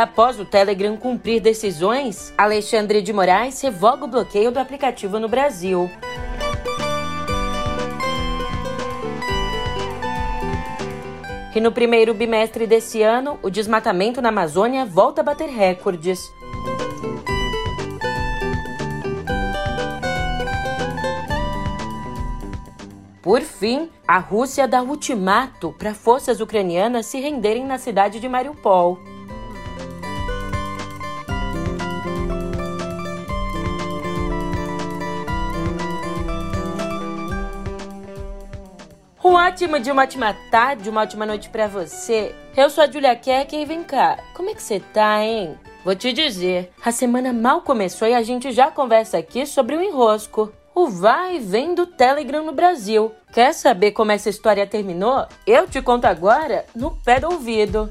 Após o Telegram cumprir decisões, Alexandre de Moraes revoga o bloqueio do aplicativo no Brasil. E no primeiro bimestre desse ano, o desmatamento na Amazônia volta a bater recordes. Por fim, a Rússia dá ultimato para forças ucranianas se renderem na cidade de Mariupol. Ótimo de uma ótima tarde, uma ótima noite para você. Eu sou a Julia Keck e vem cá, como é que você tá, hein? Vou te dizer, a semana mal começou e a gente já conversa aqui sobre o enrosco o vai e vem do Telegram no Brasil. Quer saber como essa história terminou? Eu te conto agora no pé do ouvido.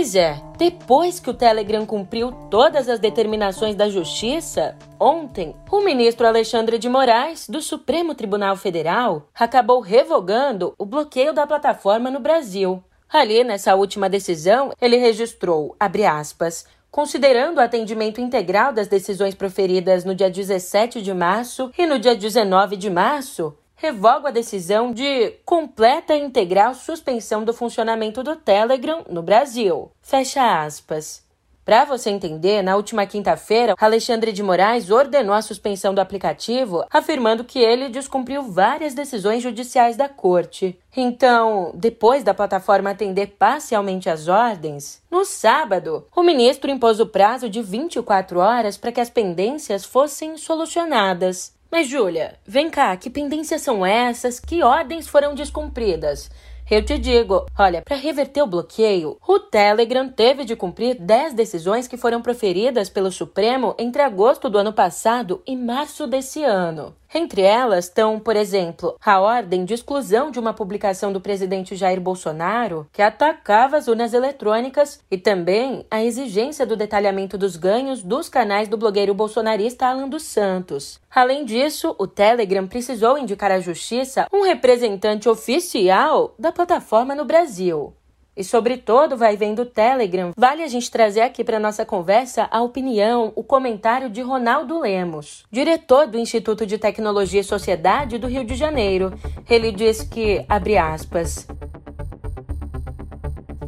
Pois é, depois que o Telegram cumpriu todas as determinações da Justiça, ontem, o ministro Alexandre de Moraes, do Supremo Tribunal Federal, acabou revogando o bloqueio da plataforma no Brasil. Ali, nessa última decisão, ele registrou, abre aspas, considerando o atendimento integral das decisões proferidas no dia 17 de março e no dia 19 de março, revoga a decisão de completa e integral suspensão do funcionamento do Telegram no Brasil. Fecha aspas. Para você entender, na última quinta-feira, Alexandre de Moraes ordenou a suspensão do aplicativo, afirmando que ele descumpriu várias decisões judiciais da corte. Então, depois da plataforma atender parcialmente às ordens, no sábado, o ministro impôs o prazo de 24 horas para que as pendências fossem solucionadas. Mas, Júlia, vem cá, que pendências são essas? Que ordens foram descumpridas? Eu te digo, olha, para reverter o bloqueio, o Telegram teve de cumprir 10 decisões que foram proferidas pelo Supremo entre agosto do ano passado e março desse ano. Entre elas estão, por exemplo, a ordem de exclusão de uma publicação do presidente Jair Bolsonaro que atacava as urnas eletrônicas e também a exigência do detalhamento dos ganhos dos canais do blogueiro bolsonarista Alan dos Santos. Além disso, o Telegram precisou indicar à justiça um representante oficial da plataforma no Brasil. E sobre todo vai vendo o Telegram, vale a gente trazer aqui para nossa conversa a opinião, o comentário de Ronaldo Lemos, diretor do Instituto de Tecnologia e Sociedade do Rio de Janeiro. Ele diz que, abre aspas,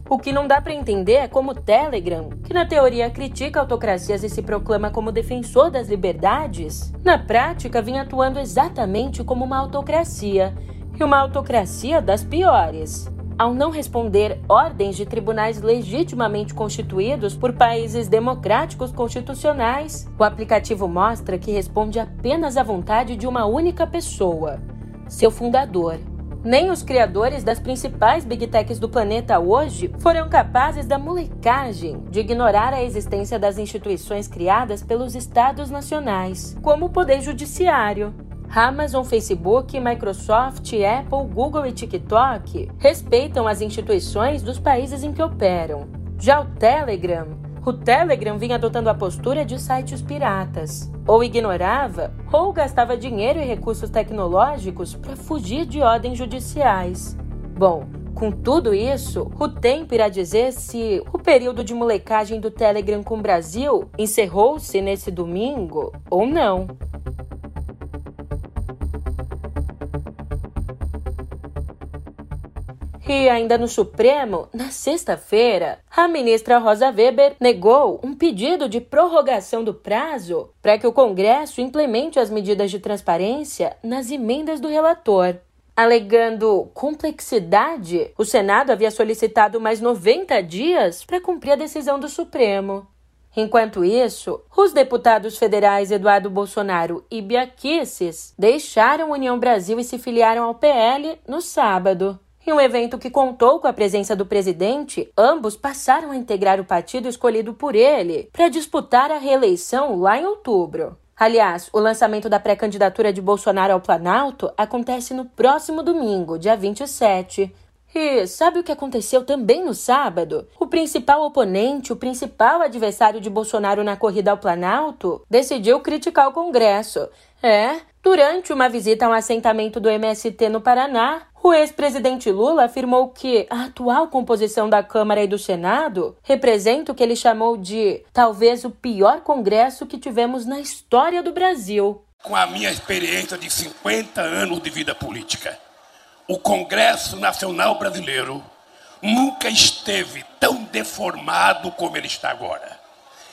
o que não dá para entender é como o Telegram, que na teoria critica autocracias e se proclama como defensor das liberdades, na prática vinha atuando exatamente como uma autocracia, e uma autocracia das piores ao não responder ordens de tribunais legitimamente constituídos por países democráticos constitucionais, o aplicativo mostra que responde apenas à vontade de uma única pessoa, seu fundador. Nem os criadores das principais big techs do planeta hoje foram capazes da molecagem de ignorar a existência das instituições criadas pelos estados nacionais, como o poder judiciário, Amazon, Facebook, Microsoft, Apple, Google e TikTok respeitam as instituições dos países em que operam. Já o Telegram, o Telegram vinha adotando a postura de sites piratas. Ou ignorava, ou gastava dinheiro e recursos tecnológicos para fugir de ordens judiciais. Bom, com tudo isso, o tempo irá dizer se o período de molecagem do Telegram com o Brasil encerrou-se nesse domingo ou não. E ainda no Supremo, na sexta-feira, a ministra Rosa Weber negou um pedido de prorrogação do prazo para que o Congresso implemente as medidas de transparência nas emendas do relator. Alegando complexidade, o Senado havia solicitado mais 90 dias para cumprir a decisão do Supremo. Enquanto isso, os deputados federais Eduardo Bolsonaro e Bia Kicis deixaram União Brasil e se filiaram ao PL no sábado. Em um evento que contou com a presença do presidente, ambos passaram a integrar o partido escolhido por ele para disputar a reeleição lá em outubro. Aliás, o lançamento da pré-candidatura de Bolsonaro ao Planalto acontece no próximo domingo, dia 27. E sabe o que aconteceu também no sábado? O principal oponente, o principal adversário de Bolsonaro na corrida ao Planalto, decidiu criticar o Congresso. É, durante uma visita a um assentamento do MST no Paraná, o ex-presidente Lula afirmou que a atual composição da Câmara e do Senado representa o que ele chamou de talvez o pior Congresso que tivemos na história do Brasil. Com a minha experiência de 50 anos de vida política, o Congresso Nacional Brasileiro nunca esteve tão deformado como ele está agora.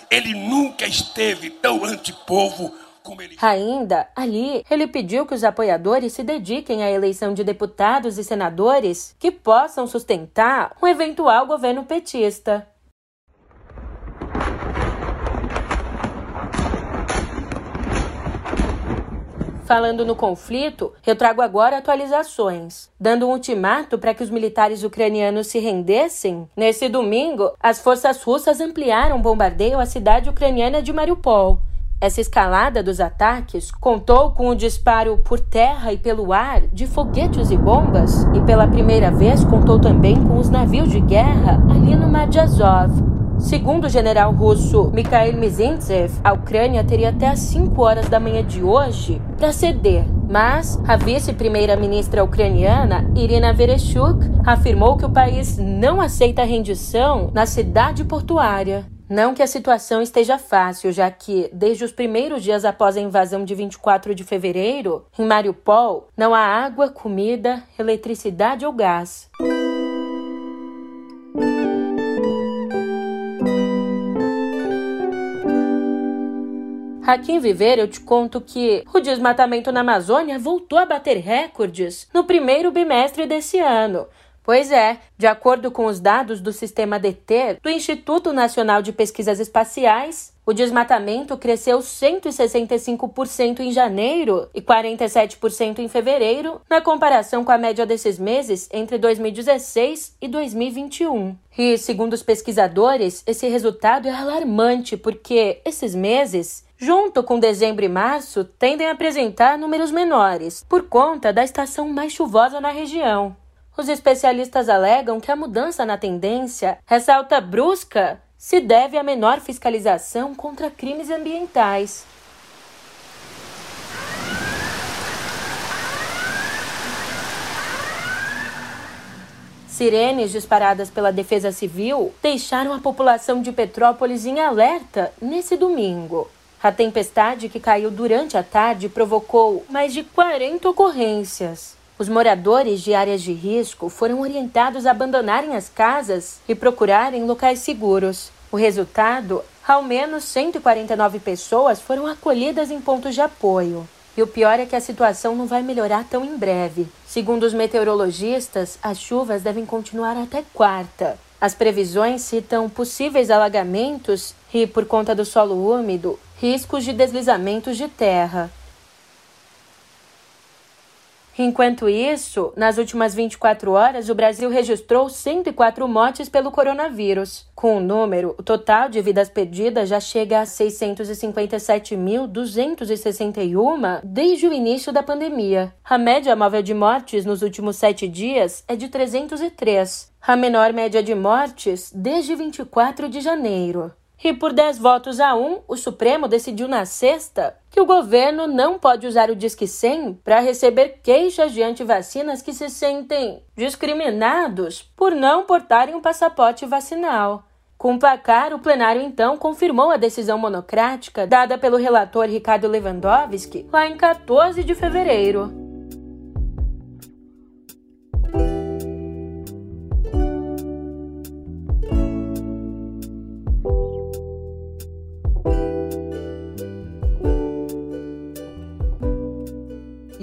Ele nunca esteve tão antipovo ele. Ainda ali, ele pediu que os apoiadores se dediquem à eleição de deputados e senadores que possam sustentar um eventual governo petista. Falando no conflito, eu trago agora atualizações. Dando um ultimato para que os militares ucranianos se rendessem, nesse domingo, as forças russas ampliaram o bombardeio à cidade ucraniana de Mariupol. Essa escalada dos ataques contou com o disparo por terra e pelo ar de foguetes e bombas, e pela primeira vez contou também com os navios de guerra ali no Mar de Azov, Segundo o general russo Mikhail Mizintsev, a Ucrânia teria até às 5 horas da manhã de hoje para ceder. Mas a vice-primeira-ministra ucraniana, Irina Vereshchuk, afirmou que o país não aceita rendição na cidade portuária. Não que a situação esteja fácil, já que, desde os primeiros dias após a invasão de 24 de fevereiro, em Mariupol, não há água, comida, eletricidade ou gás. Aqui em Viver eu te conto que o desmatamento na Amazônia voltou a bater recordes no primeiro bimestre desse ano. Pois é, de acordo com os dados do sistema DT do Instituto Nacional de Pesquisas Espaciais, o desmatamento cresceu 165% em janeiro e 47% em fevereiro, na comparação com a média desses meses entre 2016 e 2021. E, segundo os pesquisadores, esse resultado é alarmante porque esses meses junto com dezembro e março, tendem a apresentar números menores, por conta da estação mais chuvosa na região. Os especialistas alegam que a mudança na tendência, ressalta brusca, se deve à menor fiscalização contra crimes ambientais. Sirenes disparadas pela Defesa Civil deixaram a população de Petrópolis em alerta nesse domingo. A tempestade que caiu durante a tarde provocou mais de 40 ocorrências. Os moradores de áreas de risco foram orientados a abandonarem as casas e procurarem locais seguros. O resultado: ao menos 149 pessoas foram acolhidas em pontos de apoio. E o pior é que a situação não vai melhorar tão em breve. Segundo os meteorologistas, as chuvas devem continuar até quarta. As previsões citam possíveis alagamentos e, por conta do solo úmido, riscos de deslizamentos de terra. Enquanto isso, nas últimas 24 horas, o Brasil registrou 104 mortes pelo coronavírus. Com o número, o total de vidas perdidas já chega a 657.261 desde o início da pandemia. A média móvel de mortes nos últimos sete dias é de 303, a menor média de mortes desde 24 de janeiro. E por 10 votos a 1, o Supremo decidiu na sexta que o governo não pode usar o Disque 100 para receber queixas de antivacinas que se sentem discriminados por não portarem um passaporte vacinal. Com placar, o plenário então confirmou a decisão monocrática dada pelo relator Ricardo Lewandowski lá em 14 de fevereiro.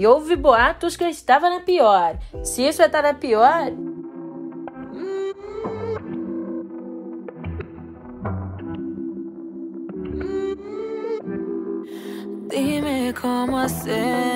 Houve boatos que eu estava na pior. Se isso é estar na pior. Dime como hacemos.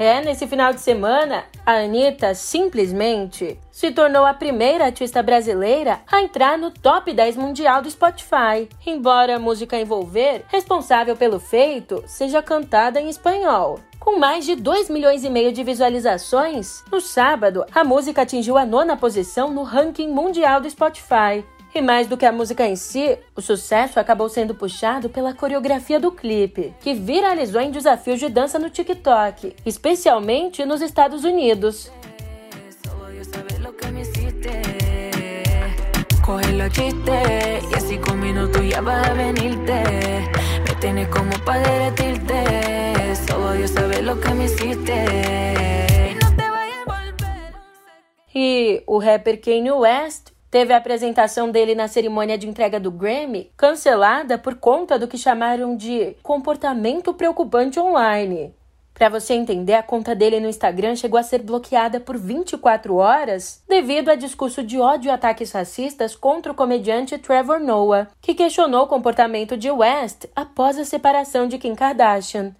É, nesse final de semana, a Anitta simplesmente se tornou a primeira artista brasileira a entrar no top 10 mundial do Spotify, embora a música envolver, responsável pelo feito, seja cantada em espanhol. Com mais de 2 milhões e meio de visualizações, no sábado, a música atingiu a nona posição no ranking mundial do Spotify, e mais do que a música em si, o sucesso acabou sendo puxado pela coreografia do clipe, que viralizou em desafios de dança no TikTok, especialmente nos Estados Unidos. E o rapper Kanye West Teve a apresentação dele na cerimônia de entrega do Grammy cancelada por conta do que chamaram de comportamento preocupante online. Para você entender, a conta dele no Instagram chegou a ser bloqueada por 24 horas devido a discurso de ódio e ataques racistas contra o comediante Trevor Noah, que questionou o comportamento de West após a separação de Kim Kardashian.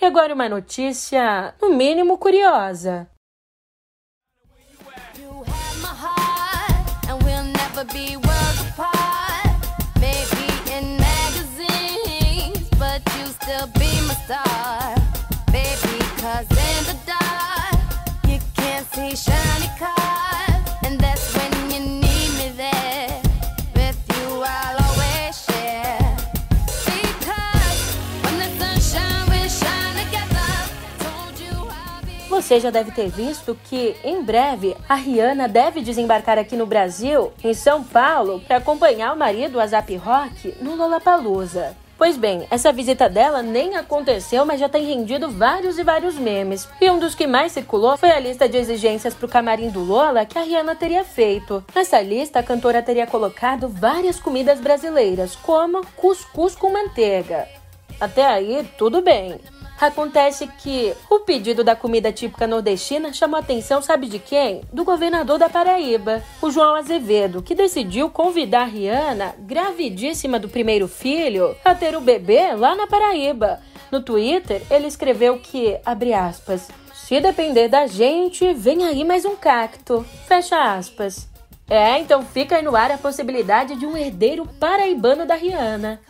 E agora uma notícia, no mínimo curiosa. Você já deve ter visto que, em breve, a Rihanna deve desembarcar aqui no Brasil, em São Paulo, para acompanhar o marido Azap Rock no Lollapalooza. Pois bem, essa visita dela nem aconteceu, mas já tem rendido vários e vários memes. E um dos que mais circulou foi a lista de exigências para o camarim do Lola que a Rihanna teria feito. Nessa lista, a cantora teria colocado várias comidas brasileiras, como cuscuz com manteiga. Até aí, tudo bem. Acontece que o pedido da comida típica nordestina chamou a atenção, sabe de quem? Do governador da Paraíba, o João Azevedo, que decidiu convidar a Rihanna, gravidíssima do primeiro filho, a ter o bebê lá na Paraíba. No Twitter, ele escreveu que, abre aspas, se depender da gente, vem aí mais um cacto. Fecha aspas. É, então fica aí no ar a possibilidade de um herdeiro paraibano da Rihanna.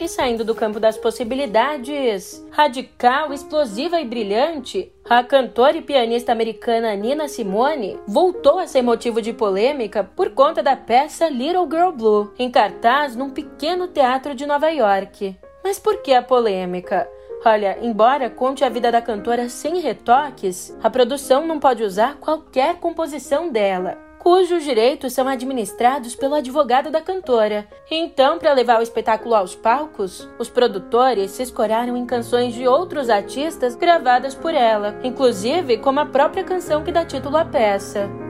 E saindo do campo das possibilidades radical, explosiva e brilhante, a cantora e pianista americana Nina Simone voltou a ser motivo de polêmica por conta da peça Little Girl Blue, em cartaz num pequeno teatro de Nova York. Mas por que a polêmica? Olha, embora conte a vida da cantora sem retoques, a produção não pode usar qualquer composição dela cujos direitos são administrados pelo advogado da cantora. Então, para levar o espetáculo aos palcos, os produtores se escoraram em canções de outros artistas gravadas por ela, inclusive como a própria canção que dá título à peça.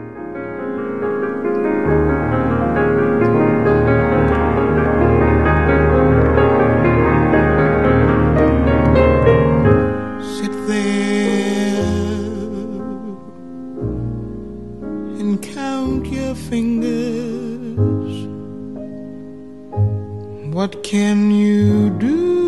What can you do?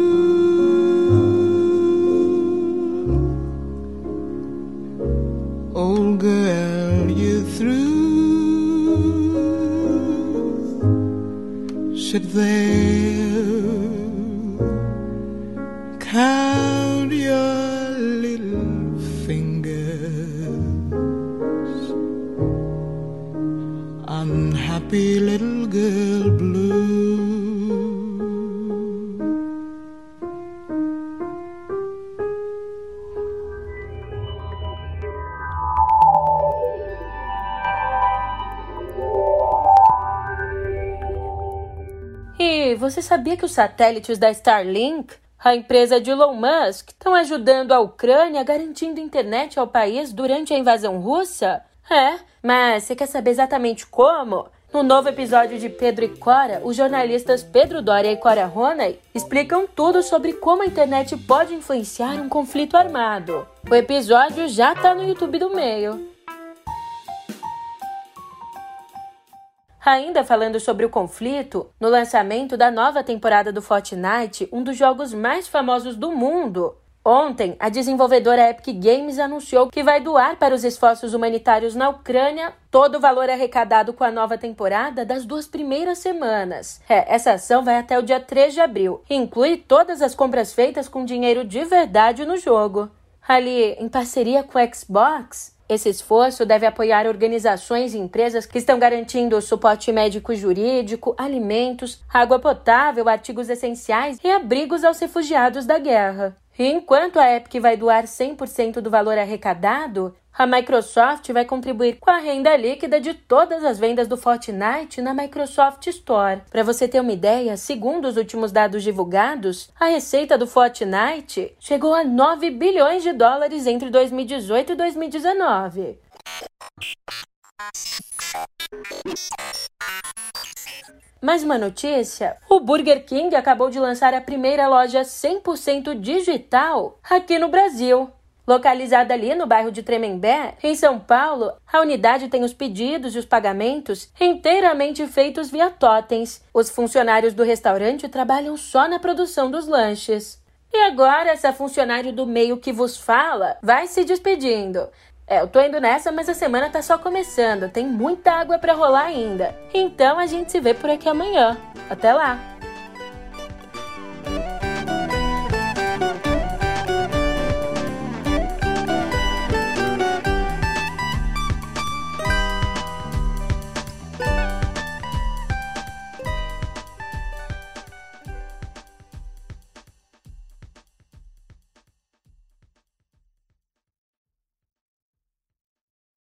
Você sabia que os satélites da Starlink, a empresa de Elon Musk, estão ajudando a Ucrânia garantindo internet ao país durante a invasão russa? É, mas você quer saber exatamente como? No novo episódio de Pedro e Cora, os jornalistas Pedro Doria e Cora Ronay explicam tudo sobre como a internet pode influenciar um conflito armado. O episódio já está no YouTube do meio. Ainda falando sobre o conflito, no lançamento da nova temporada do Fortnite, um dos jogos mais famosos do mundo, Ontem, a desenvolvedora Epic Games anunciou que vai doar para os esforços humanitários na Ucrânia todo o valor arrecadado com a nova temporada das duas primeiras semanas. É, essa ação vai até o dia 3 de abril e inclui todas as compras feitas com dinheiro de verdade no jogo. Ali, em parceria com o Xbox, esse esforço deve apoiar organizações e empresas que estão garantindo suporte médico jurídico, alimentos, água potável, artigos essenciais e abrigos aos refugiados da guerra. E enquanto a Epic vai doar 100% do valor arrecadado, a Microsoft vai contribuir com a renda líquida de todas as vendas do Fortnite na Microsoft Store. Para você ter uma ideia, segundo os últimos dados divulgados, a receita do Fortnite chegou a 9 bilhões de dólares entre 2018 e 2019. Mais uma notícia: o Burger King acabou de lançar a primeira loja 100% digital aqui no Brasil. Localizada ali no bairro de Tremembé, em São Paulo, a unidade tem os pedidos e os pagamentos inteiramente feitos via totens. Os funcionários do restaurante trabalham só na produção dos lanches. E agora, essa funcionária do meio que vos fala vai se despedindo. É, eu tô indo nessa, mas a semana tá só começando, tem muita água para rolar ainda. Então a gente se vê por aqui amanhã. Até lá!